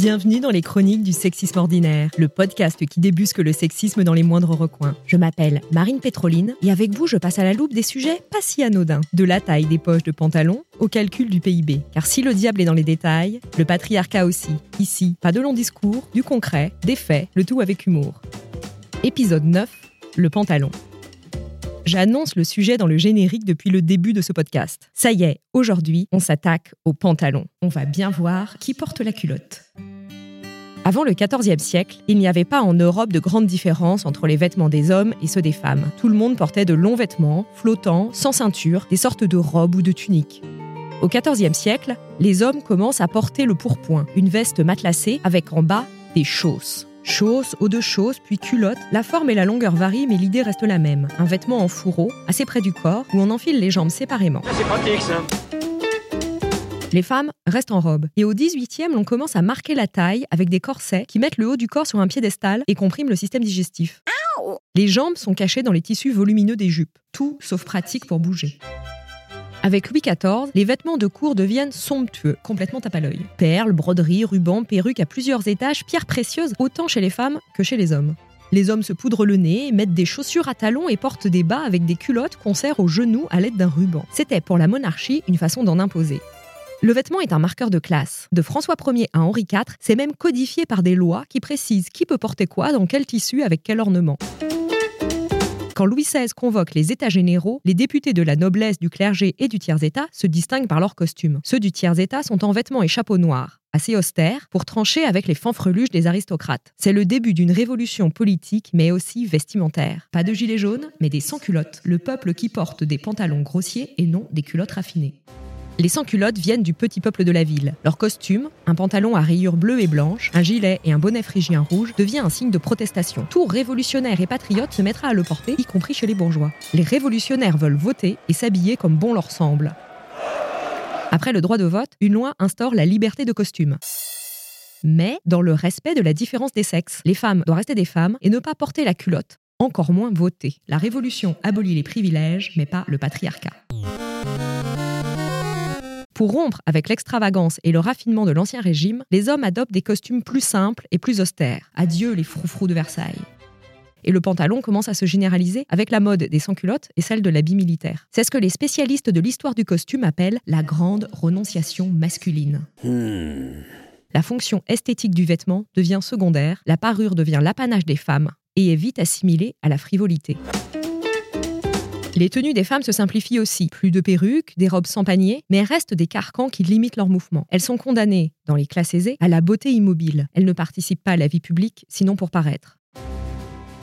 Bienvenue dans les chroniques du sexisme ordinaire, le podcast qui débusque le sexisme dans les moindres recoins. Je m'appelle Marine Pétroline et avec vous, je passe à la loupe des sujets pas si anodins, de la taille des poches de pantalon au calcul du PIB. Car si le diable est dans les détails, le patriarcat aussi. Ici, pas de longs discours, du concret, des faits, le tout avec humour. Épisode 9, le pantalon. J'annonce le sujet dans le générique depuis le début de ce podcast. Ça y est, aujourd'hui, on s'attaque au pantalon. On va bien voir qui porte la culotte. Avant le XIVe siècle, il n'y avait pas en Europe de grande différence entre les vêtements des hommes et ceux des femmes. Tout le monde portait de longs vêtements, flottants, sans ceinture, des sortes de robes ou de tuniques. Au XIVe siècle, les hommes commencent à porter le pourpoint, une veste matelassée avec en bas des chausses. Chausses, haut de chausses, puis culottes. La forme et la longueur varient, mais l'idée reste la même. Un vêtement en fourreau, assez près du corps, où on enfile les jambes séparément. C'est pratique ça. Les femmes restent en robe. Et au 18e, l'on commence à marquer la taille avec des corsets qui mettent le haut du corps sur un piédestal et compriment le système digestif. Les jambes sont cachées dans les tissus volumineux des jupes. Tout sauf pratique pour bouger. Avec Louis XIV, les vêtements de cour deviennent somptueux, complètement tape à l'œil. Perles, broderies, rubans, perruques à plusieurs étages, pierres précieuses, autant chez les femmes que chez les hommes. Les hommes se poudrent le nez, mettent des chaussures à talons et portent des bas avec des culottes qu'on serre aux genoux à l'aide d'un ruban. C'était pour la monarchie une façon d'en imposer. Le vêtement est un marqueur de classe. De François Ier à Henri IV, c'est même codifié par des lois qui précisent qui peut porter quoi, dans quel tissu, avec quel ornement. Quand Louis XVI convoque les États généraux, les députés de la noblesse, du clergé et du tiers-État se distinguent par leur costume. Ceux du tiers-État sont en vêtements et chapeaux noirs, assez austères, pour trancher avec les fanfreluches des aristocrates. C'est le début d'une révolution politique, mais aussi vestimentaire. Pas de gilets jaunes, mais des sans-culottes. Le peuple qui porte des pantalons grossiers et non des culottes raffinées. Les sans-culottes viennent du petit peuple de la ville. Leur costume, un pantalon à rayures bleues et blanches, un gilet et un bonnet phrygien rouge, devient un signe de protestation. Tout révolutionnaire et patriote se mettra à le porter, y compris chez les bourgeois. Les révolutionnaires veulent voter et s'habiller comme bon leur semble. Après le droit de vote, une loi instaure la liberté de costume. Mais dans le respect de la différence des sexes. Les femmes doivent rester des femmes et ne pas porter la culotte, encore moins voter. La révolution abolit les privilèges, mais pas le patriarcat. Pour rompre avec l'extravagance et le raffinement de l'Ancien Régime, les hommes adoptent des costumes plus simples et plus austères. Adieu les froufrous de Versailles. Et le pantalon commence à se généraliser avec la mode des sans-culottes et celle de l'habit militaire. C'est ce que les spécialistes de l'histoire du costume appellent la grande renonciation masculine. La fonction esthétique du vêtement devient secondaire, la parure devient l'apanage des femmes et est vite assimilée à la frivolité. Les tenues des femmes se simplifient aussi. Plus de perruques, des robes sans panier, mais restent des carcans qui limitent leurs mouvements. Elles sont condamnées, dans les classes aisées, à la beauté immobile. Elles ne participent pas à la vie publique, sinon pour paraître.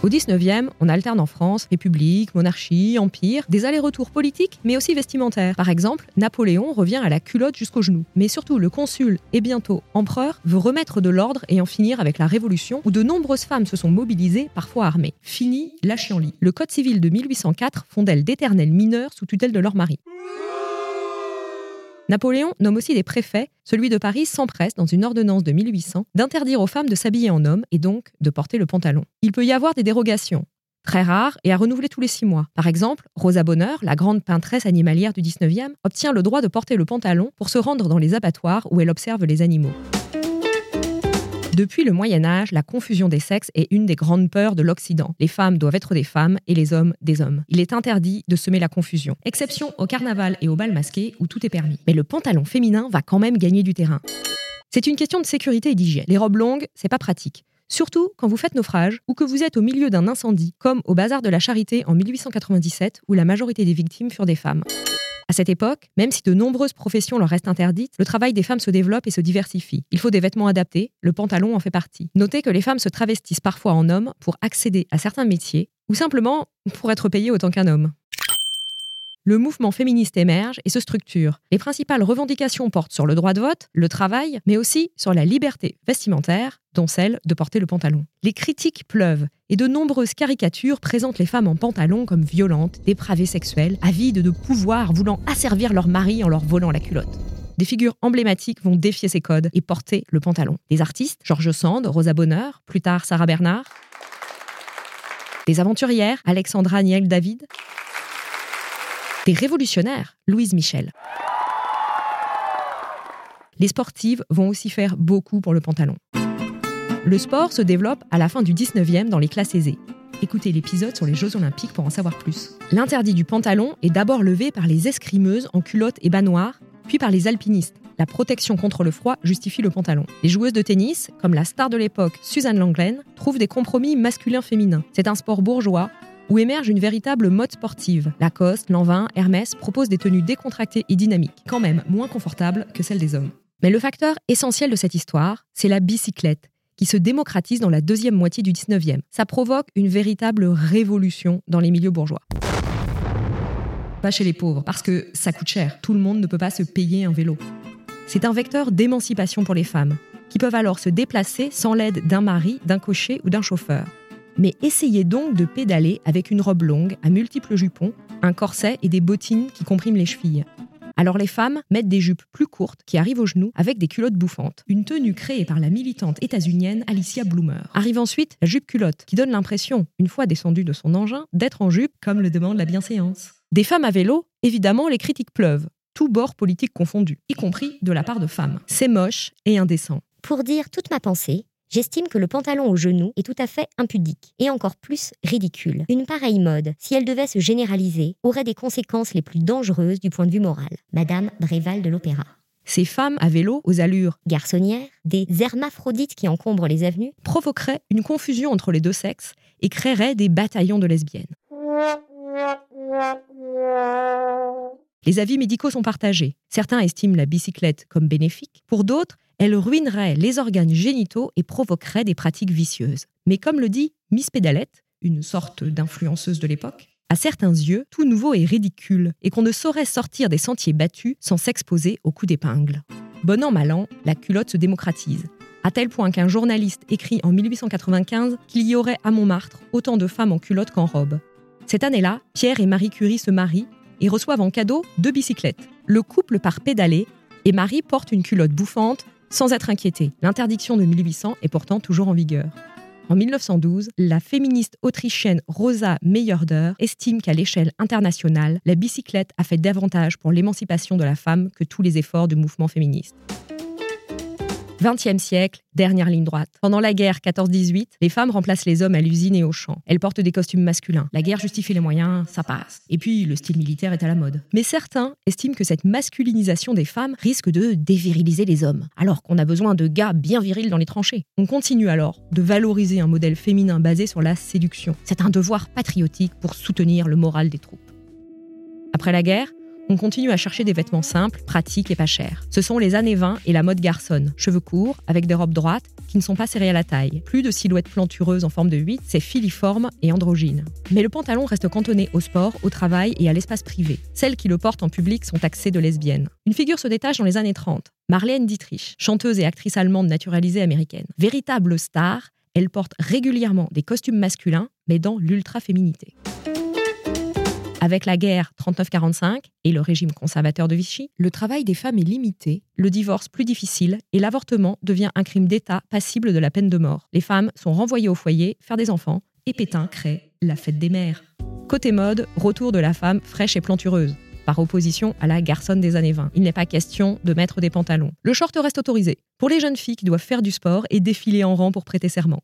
Au 19e, on alterne en France République, monarchie, empire, des allers-retours politiques, mais aussi vestimentaires. Par exemple, Napoléon revient à la culotte jusqu'au genou. Mais surtout, le consul et bientôt empereur veut remettre de l'ordre et en finir avec la Révolution, où de nombreuses femmes se sont mobilisées, parfois armées. Fini la chienlit. Le Code civil de 1804 font d'elles d'éternelles mineurs sous tutelle de leur mari. Napoléon nomme aussi des préfets. Celui de Paris s'empresse, dans une ordonnance de 1800, d'interdire aux femmes de s'habiller en homme et donc de porter le pantalon. Il peut y avoir des dérogations, très rares et à renouveler tous les six mois. Par exemple, Rosa Bonheur, la grande peintresse animalière du 19e, obtient le droit de porter le pantalon pour se rendre dans les abattoirs où elle observe les animaux. Depuis le Moyen Âge, la confusion des sexes est une des grandes peurs de l'Occident. Les femmes doivent être des femmes et les hommes des hommes. Il est interdit de semer la confusion. Exception au carnaval et au bal masqué où tout est permis. Mais le pantalon féminin va quand même gagner du terrain. C'est une question de sécurité et d'hygiène. Les robes longues, c'est pas pratique. Surtout quand vous faites naufrage ou que vous êtes au milieu d'un incendie, comme au bazar de la Charité en 1897 où la majorité des victimes furent des femmes. À cette époque, même si de nombreuses professions leur restent interdites, le travail des femmes se développe et se diversifie. Il faut des vêtements adaptés, le pantalon en fait partie. Notez que les femmes se travestissent parfois en hommes pour accéder à certains métiers ou simplement pour être payées autant qu'un homme. Le mouvement féministe émerge et se structure. Les principales revendications portent sur le droit de vote, le travail, mais aussi sur la liberté vestimentaire, dont celle de porter le pantalon. Les critiques pleuvent et de nombreuses caricatures présentent les femmes en pantalon comme violentes, dépravées sexuelles, avides de pouvoir, voulant asservir leur mari en leur volant la culotte. Des figures emblématiques vont défier ces codes et porter le pantalon. Des artistes, Georges Sand, Rosa Bonheur, plus tard Sarah Bernard. Des aventurières, Alexandra Niel David. Des révolutionnaires, Louise Michel. Les sportives vont aussi faire beaucoup pour le pantalon. Le sport se développe à la fin du 19e dans les classes aisées. Écoutez l'épisode sur les Jeux Olympiques pour en savoir plus. L'interdit du pantalon est d'abord levé par les escrimeuses en culotte et bas noirs, puis par les alpinistes. La protection contre le froid justifie le pantalon. Les joueuses de tennis, comme la star de l'époque Suzanne Langlaine, trouvent des compromis masculins-féminins. C'est un sport bourgeois où émerge une véritable mode sportive. Lacoste, Lanvin, Hermès proposent des tenues décontractées et dynamiques, quand même moins confortables que celles des hommes. Mais le facteur essentiel de cette histoire, c'est la bicyclette, qui se démocratise dans la deuxième moitié du 19e. Ça provoque une véritable révolution dans les milieux bourgeois. Pas chez les pauvres, parce que ça coûte cher. Tout le monde ne peut pas se payer un vélo. C'est un vecteur d'émancipation pour les femmes, qui peuvent alors se déplacer sans l'aide d'un mari, d'un cocher ou d'un chauffeur. Mais essayez donc de pédaler avec une robe longue à multiples jupons, un corset et des bottines qui compriment les chevilles. Alors les femmes mettent des jupes plus courtes qui arrivent aux genoux avec des culottes bouffantes. Une tenue créée par la militante états-unienne Alicia Bloomer. Arrive ensuite la jupe culotte qui donne l'impression, une fois descendue de son engin, d'être en jupe comme le demande la bienséance. Des femmes à vélo, évidemment les critiques pleuvent, tous bords politiques confondus, y compris de la part de femmes. C'est moche et indécent. Pour dire toute ma pensée, J'estime que le pantalon au genou est tout à fait impudique et encore plus ridicule. Une pareille mode, si elle devait se généraliser, aurait des conséquences les plus dangereuses du point de vue moral. Madame Bréval de l'Opéra. Ces femmes à vélo aux allures garçonnières, des hermaphrodites qui encombrent les avenues, provoqueraient une confusion entre les deux sexes et créeraient des bataillons de lesbiennes. Les avis médicaux sont partagés. Certains estiment la bicyclette comme bénéfique. Pour d'autres, elle ruinerait les organes génitaux et provoquerait des pratiques vicieuses. Mais comme le dit Miss Pédalette, une sorte d'influenceuse de l'époque, à certains yeux, tout nouveau est ridicule et qu'on ne saurait sortir des sentiers battus sans s'exposer au coup d'épingle. Bon an, mal an, la culotte se démocratise, à tel point qu'un journaliste écrit en 1895 qu'il y aurait à Montmartre autant de femmes en culotte qu'en robe. Cette année-là, Pierre et Marie Curie se marient et reçoivent en cadeau deux bicyclettes. Le couple part pédaler et Marie porte une culotte bouffante sans être inquiétée. L'interdiction de 1800 est pourtant toujours en vigueur. En 1912, la féministe autrichienne Rosa Meyerder estime qu'à l'échelle internationale, la bicyclette a fait davantage pour l'émancipation de la femme que tous les efforts du mouvement féministe. 20e siècle, dernière ligne droite. Pendant la guerre 14-18, les femmes remplacent les hommes à l'usine et au champ. Elles portent des costumes masculins. La guerre justifie les moyens, ça passe. Et puis, le style militaire est à la mode. Mais certains estiment que cette masculinisation des femmes risque de déviriliser les hommes, alors qu'on a besoin de gars bien virils dans les tranchées. On continue alors de valoriser un modèle féminin basé sur la séduction. C'est un devoir patriotique pour soutenir le moral des troupes. Après la guerre, on continue à chercher des vêtements simples, pratiques et pas chers. Ce sont les années 20 et la mode garçonne. Cheveux courts, avec des robes droites, qui ne sont pas serrées à la taille. Plus de silhouettes plantureuses en forme de 8, c'est filiforme et androgyne. Mais le pantalon reste cantonné au sport, au travail et à l'espace privé. Celles qui le portent en public sont taxées de lesbiennes. Une figure se détache dans les années 30. Marlène Dietrich, chanteuse et actrice allemande naturalisée américaine. Véritable star, elle porte régulièrement des costumes masculins, mais dans l'ultra-féminité. Avec la guerre 39-45 et le régime conservateur de Vichy, le travail des femmes est limité, le divorce plus difficile et l'avortement devient un crime d'État passible de la peine de mort. Les femmes sont renvoyées au foyer, faire des enfants, et Pétain crée la fête des mères. Côté mode, retour de la femme fraîche et plantureuse par opposition à la garçonne des années 20. Il n'est pas question de mettre des pantalons. Le short reste autorisé pour les jeunes filles qui doivent faire du sport et défiler en rang pour prêter serment.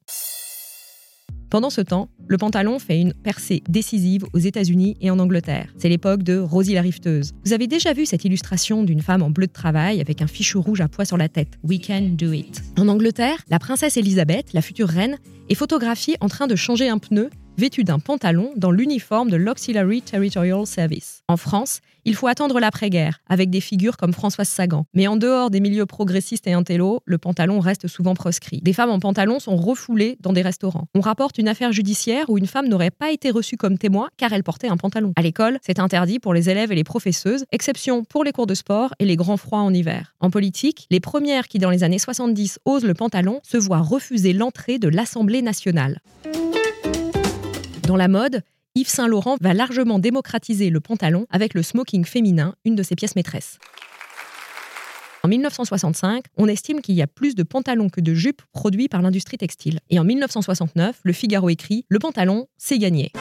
Pendant ce temps, le pantalon fait une percée décisive aux États-Unis et en Angleterre. C'est l'époque de Rosie la rifteuse. Vous avez déjà vu cette illustration d'une femme en bleu de travail avec un fichu rouge à pois sur la tête. We can do it. En Angleterre, la princesse Elisabeth, la future reine, est photographiée en train de changer un pneu vêtue d'un pantalon dans l'uniforme de l'Auxiliary Territorial Service. En France, il faut attendre l'après-guerre, avec des figures comme Françoise Sagan. Mais en dehors des milieux progressistes et intello, le pantalon reste souvent proscrit. Des femmes en pantalon sont refoulées dans des restaurants. On rapporte une affaire judiciaire où une femme n'aurait pas été reçue comme témoin car elle portait un pantalon. À l'école, c'est interdit pour les élèves et les professeuses, exception pour les cours de sport et les grands froids en hiver. En politique, les premières qui dans les années 70 osent le pantalon se voient refuser l'entrée de l'Assemblée nationale. Dans la mode, Yves Saint Laurent va largement démocratiser le pantalon avec le smoking féminin, une de ses pièces maîtresses. En 1965, on estime qu'il y a plus de pantalons que de jupes produits par l'industrie textile. Et en 1969, le Figaro écrit Le pantalon, c'est gagné.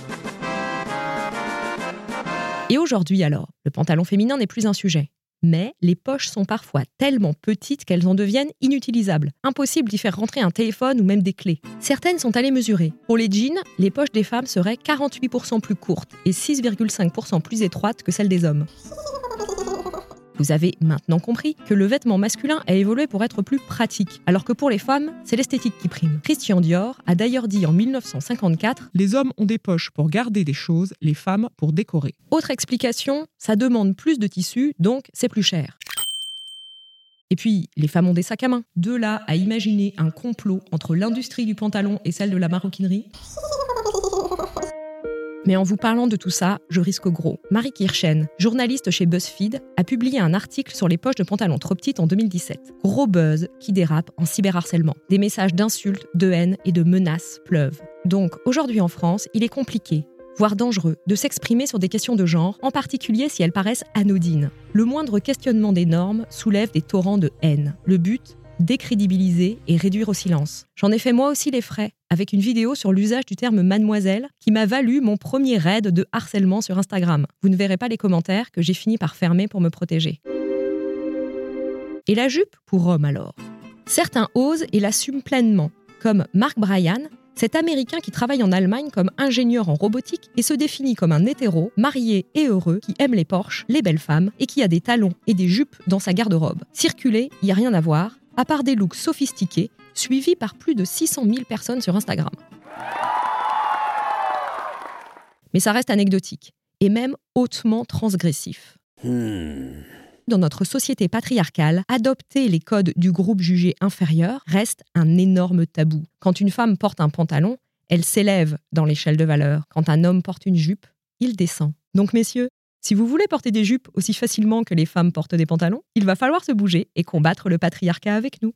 Et aujourd'hui alors, le pantalon féminin n'est plus un sujet mais les poches sont parfois tellement petites qu'elles en deviennent inutilisables. Impossible d'y faire rentrer un téléphone ou même des clés. Certaines sont allées mesurer. Pour les jeans, les poches des femmes seraient 48% plus courtes et 6,5% plus étroites que celles des hommes. Vous avez maintenant compris que le vêtement masculin a évolué pour être plus pratique, alors que pour les femmes, c'est l'esthétique qui prime. Christian Dior a d'ailleurs dit en 1954 Les hommes ont des poches pour garder des choses, les femmes pour décorer. Autre explication, ça demande plus de tissu, donc c'est plus cher. Et puis, les femmes ont des sacs à main. De là à imaginer un complot entre l'industrie du pantalon et celle de la maroquinerie. Mais en vous parlant de tout ça, je risque gros. Marie Kirchen, journaliste chez BuzzFeed, a publié un article sur les poches de pantalon trop petites en 2017. Gros buzz qui dérape en cyberharcèlement. Des messages d'insultes, de haine et de menaces pleuvent. Donc, aujourd'hui en France, il est compliqué, voire dangereux, de s'exprimer sur des questions de genre, en particulier si elles paraissent anodines. Le moindre questionnement des normes soulève des torrents de haine. Le but décrédibiliser et réduire au silence. J'en ai fait moi aussi les frais, avec une vidéo sur l'usage du terme mademoiselle qui m'a valu mon premier raid de harcèlement sur Instagram. Vous ne verrez pas les commentaires que j'ai fini par fermer pour me protéger. Et la jupe pour homme alors? Certains osent et l'assument pleinement, comme Mark Bryan, cet Américain qui travaille en Allemagne comme ingénieur en robotique et se définit comme un hétéro, marié et heureux, qui aime les Porsche, les belles femmes et qui a des talons et des jupes dans sa garde-robe. Circuler, il n'y a rien à voir, à part des looks sophistiqués, suivis par plus de 600 000 personnes sur Instagram. Mais ça reste anecdotique, et même hautement transgressif. Dans notre société patriarcale, adopter les codes du groupe jugé inférieur reste un énorme tabou. Quand une femme porte un pantalon, elle s'élève dans l'échelle de valeur. Quand un homme porte une jupe, il descend. Donc messieurs, si vous voulez porter des jupes aussi facilement que les femmes portent des pantalons, il va falloir se bouger et combattre le patriarcat avec nous.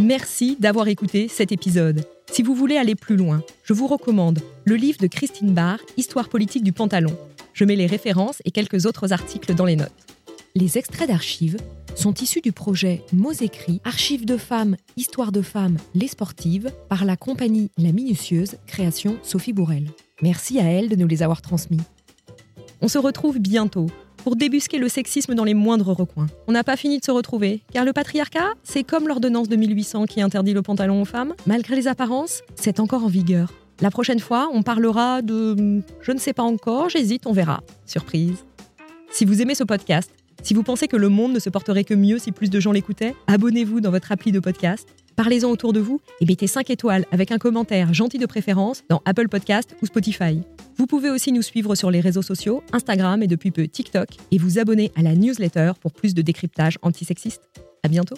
Merci d'avoir écouté cet épisode. Si vous voulez aller plus loin, je vous recommande le livre de Christine Barr, Histoire politique du pantalon. Je mets les références et quelques autres articles dans les notes. Les extraits d'archives sont issus du projet Mots écrits, Archives de femmes, Histoire de femmes, les sportives, par la compagnie La Minutieuse, création Sophie Bourrel. Merci à elle de nous les avoir transmis. On se retrouve bientôt pour débusquer le sexisme dans les moindres recoins. On n'a pas fini de se retrouver, car le patriarcat, c'est comme l'ordonnance de 1800 qui interdit le pantalon aux femmes. Malgré les apparences, c'est encore en vigueur. La prochaine fois, on parlera de... Je ne sais pas encore, j'hésite, on verra. Surprise. Si vous aimez ce podcast, si vous pensez que le monde ne se porterait que mieux si plus de gens l'écoutaient, abonnez-vous dans votre appli de podcast, parlez-en autour de vous et mettez 5 étoiles avec un commentaire gentil de préférence dans Apple Podcast ou Spotify. Vous pouvez aussi nous suivre sur les réseaux sociaux, Instagram et depuis peu TikTok, et vous abonner à la newsletter pour plus de décryptage antisexiste. À bientôt!